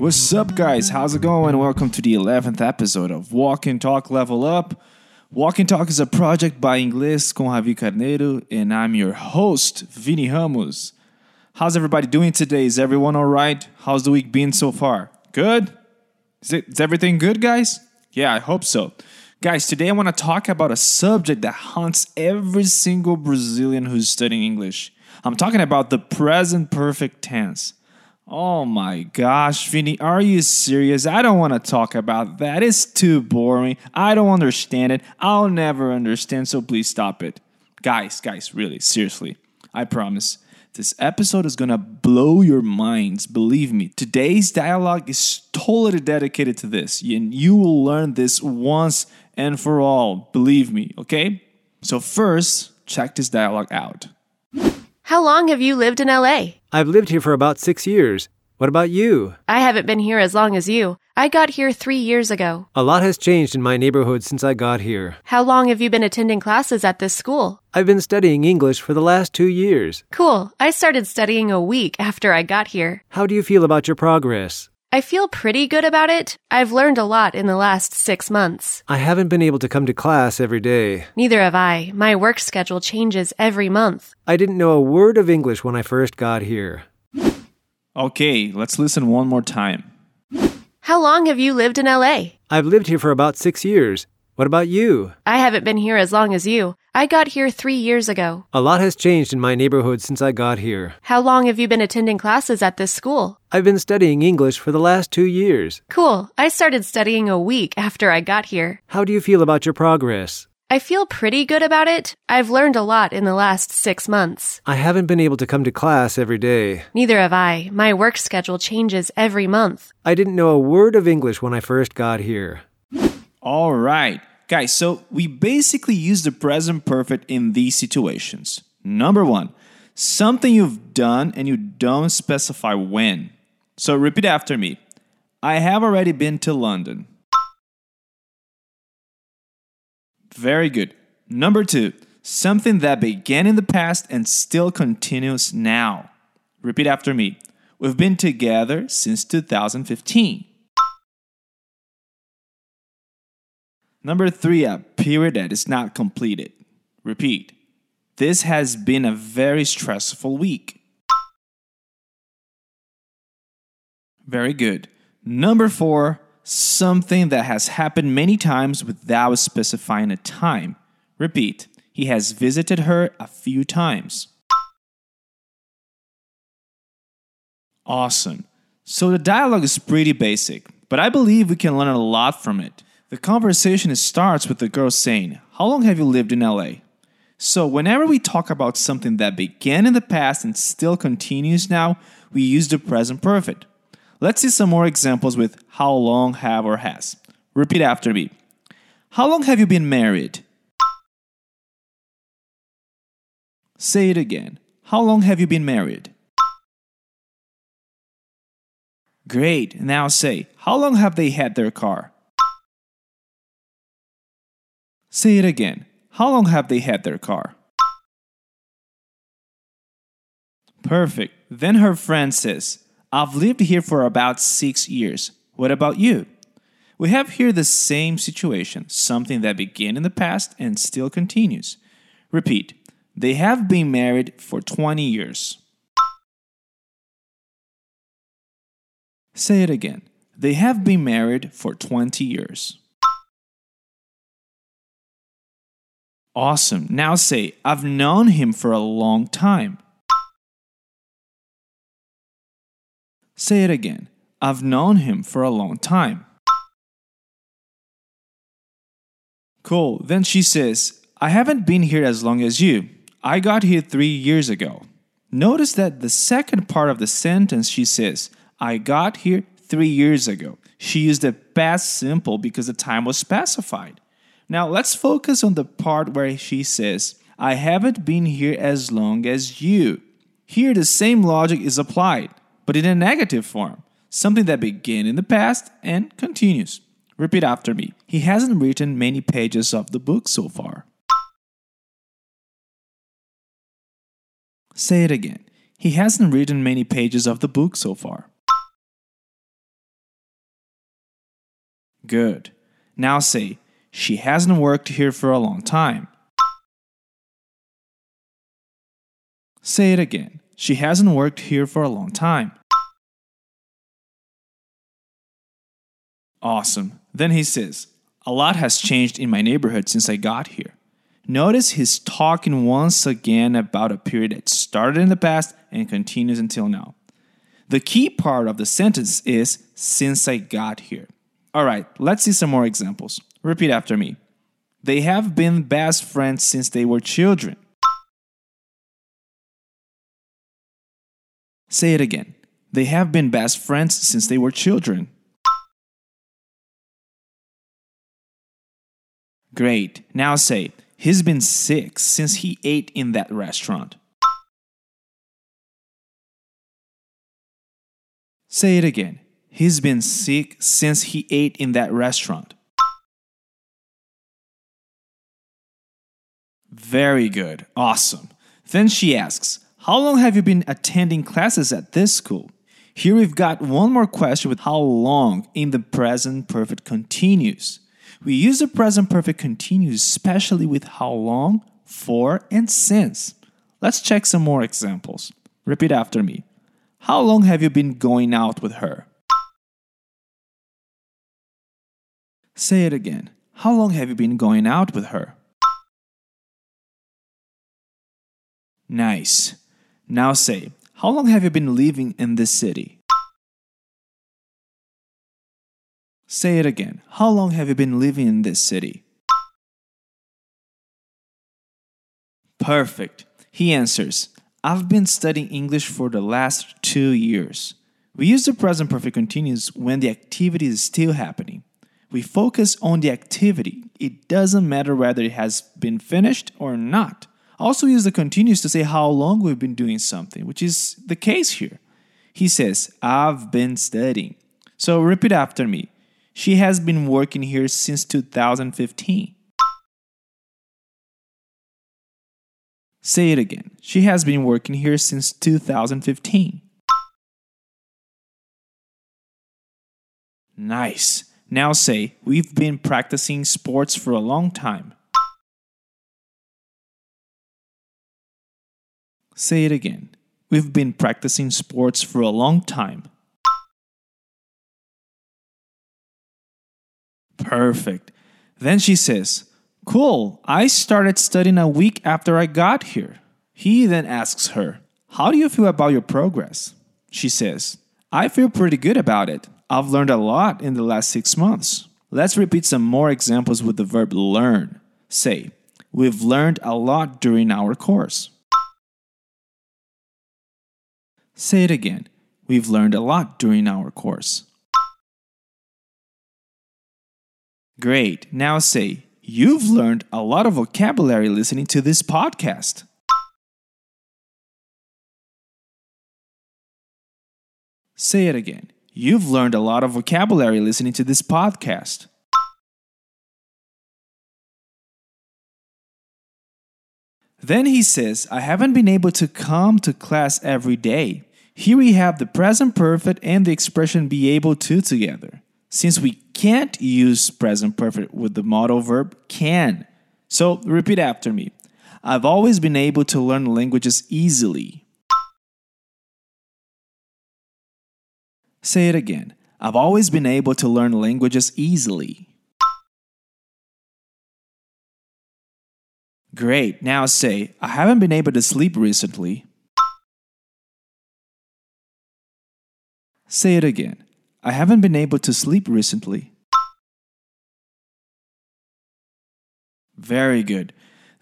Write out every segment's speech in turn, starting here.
What's up, guys? How's it going? Welcome to the 11th episode of Walk and Talk Level Up. Walk and Talk is a project by Inglês com Javi Carneiro, and I'm your host, Vini Ramos. How's everybody doing today? Is everyone all right? How's the week been so far? Good? Is, it, is everything good, guys? Yeah, I hope so. Guys, today I want to talk about a subject that haunts every single Brazilian who's studying English. I'm talking about the present perfect tense. Oh my gosh, Vinny, are you serious? I don't want to talk about that. It's too boring. I don't understand it. I'll never understand, so please stop it. Guys, guys, really, seriously, I promise. This episode is gonna blow your minds, believe me. Today's dialogue is totally dedicated to this, and you will learn this once and for all, believe me, okay? So, first, check this dialogue out. How long have you lived in LA? I've lived here for about six years. What about you? I haven't been here as long as you. I got here three years ago. A lot has changed in my neighborhood since I got here. How long have you been attending classes at this school? I've been studying English for the last two years. Cool. I started studying a week after I got here. How do you feel about your progress? I feel pretty good about it. I've learned a lot in the last six months. I haven't been able to come to class every day. Neither have I. My work schedule changes every month. I didn't know a word of English when I first got here. Okay, let's listen one more time. How long have you lived in LA? I've lived here for about six years. What about you? I haven't been here as long as you. I got here three years ago. A lot has changed in my neighborhood since I got here. How long have you been attending classes at this school? I've been studying English for the last two years. Cool. I started studying a week after I got here. How do you feel about your progress? I feel pretty good about it. I've learned a lot in the last six months. I haven't been able to come to class every day. Neither have I. My work schedule changes every month. I didn't know a word of English when I first got here. All right, guys, so we basically use the present perfect in these situations. Number one, something you've done and you don't specify when. So repeat after me I have already been to London. Very good. Number two, something that began in the past and still continues now. Repeat after me. We've been together since 2015. Number three, a period that is not completed. Repeat. This has been a very stressful week. Very good. Number four, something that has happened many times without specifying a time. Repeat. He has visited her a few times. Awesome. So the dialogue is pretty basic, but I believe we can learn a lot from it. The conversation starts with the girl saying, How long have you lived in LA? So, whenever we talk about something that began in the past and still continues now, we use the present perfect. Let's see some more examples with how long, have, or has. Repeat after me. How long have you been married? Say it again. How long have you been married? Great. Now say, how long have they had their car? Say it again. How long have they had their car? Perfect. Then her friend says, I've lived here for about six years. What about you? We have here the same situation, something that began in the past and still continues. Repeat. They have been married for 20 years. Say it again. They have been married for 20 years. Awesome. Now say, I've known him for a long time. Say it again. I've known him for a long time. Cool. Then she says, I haven't been here as long as you. I got here three years ago. Notice that the second part of the sentence she says, I got here three years ago. She used the past simple because the time was specified. Now let's focus on the part where she says, I haven't been here as long as you. Here the same logic is applied, but in a negative form, something that began in the past and continues. Repeat after me. He hasn't written many pages of the book so far. Say it again. He hasn't written many pages of the book so far. Good. Now say, she hasn't worked here for a long time. Say it again. She hasn't worked here for a long time. Awesome. Then he says, A lot has changed in my neighborhood since I got here. Notice he's talking once again about a period that started in the past and continues until now. The key part of the sentence is since I got here. All right, let's see some more examples. Repeat after me. They have been best friends since they were children. Say it again. They have been best friends since they were children. Great. Now say, he's been sick since he ate in that restaurant. Say it again. He's been sick since he ate in that restaurant. Very good. Awesome. Then she asks, How long have you been attending classes at this school? Here we've got one more question with how long in the present perfect continuous. We use the present perfect continuous especially with how long, for, and since. Let's check some more examples. Repeat after me. How long have you been going out with her? Say it again. How long have you been going out with her? Nice. Now say, How long have you been living in this city? Say it again. How long have you been living in this city? Perfect. He answers, I've been studying English for the last two years. We use the present perfect continuous when the activity is still happening. We focus on the activity. It doesn't matter whether it has been finished or not. Also use the continuous to say how long we've been doing something, which is the case here. He says, I've been studying. So repeat after me. She has been working here since 2015. Say it again. She has been working here since 2015. Nice. Now say, We've been practicing sports for a long time. Say it again. We've been practicing sports for a long time. Perfect. Then she says, Cool, I started studying a week after I got here. He then asks her, How do you feel about your progress? She says, I feel pretty good about it. I've learned a lot in the last six months. Let's repeat some more examples with the verb learn. Say, We've learned a lot during our course. Say it again. We've learned a lot during our course. Great. Now say, You've learned a lot of vocabulary listening to this podcast. Say it again. You've learned a lot of vocabulary listening to this podcast. Then he says, I haven't been able to come to class every day. Here we have the present perfect and the expression be able to together. Since we can't use present perfect with the modal verb can. So repeat after me. I've always been able to learn languages easily. Say it again. I've always been able to learn languages easily. Great. Now say, I haven't been able to sleep recently. Say it again. I haven't been able to sleep recently. Very good.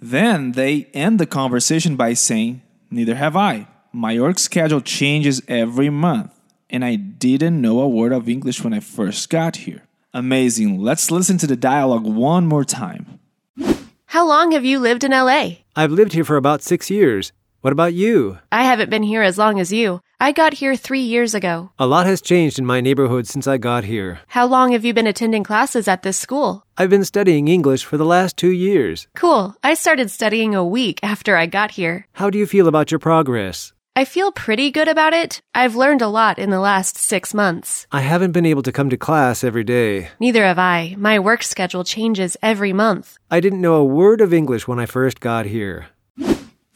Then they end the conversation by saying, Neither have I. My work schedule changes every month, and I didn't know a word of English when I first got here. Amazing. Let's listen to the dialogue one more time. How long have you lived in LA? I've lived here for about six years. What about you? I haven't been here as long as you. I got here three years ago. A lot has changed in my neighborhood since I got here. How long have you been attending classes at this school? I've been studying English for the last two years. Cool. I started studying a week after I got here. How do you feel about your progress? I feel pretty good about it. I've learned a lot in the last six months. I haven't been able to come to class every day. Neither have I. My work schedule changes every month. I didn't know a word of English when I first got here.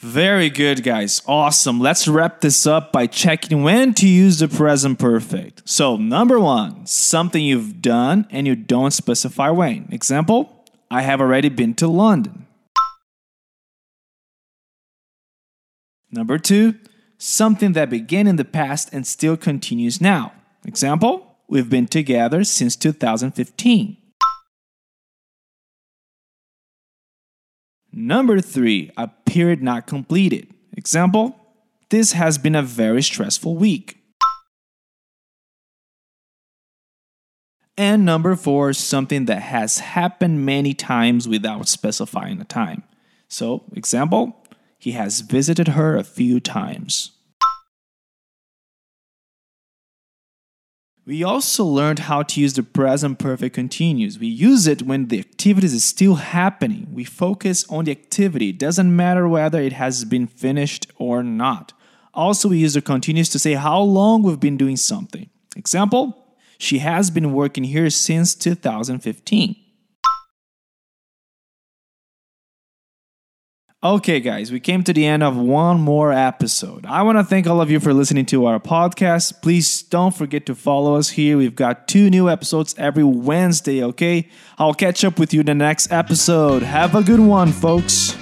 Very good, guys. Awesome. Let's wrap this up by checking when to use the present perfect. So, number one, something you've done and you don't specify when. Example, I have already been to London. Number two, something that began in the past and still continues now. Example, we've been together since 2015. Number three, a period not completed. Example, this has been a very stressful week. And number four, something that has happened many times without specifying a time. So, example, he has visited her a few times. We also learned how to use the present perfect continuous. We use it when the activity is still happening. We focus on the activity. It doesn't matter whether it has been finished or not. Also, we use the continuous to say how long we've been doing something. Example, she has been working here since 2015. Okay, guys, we came to the end of one more episode. I want to thank all of you for listening to our podcast. Please don't forget to follow us here. We've got two new episodes every Wednesday, okay? I'll catch up with you in the next episode. Have a good one, folks.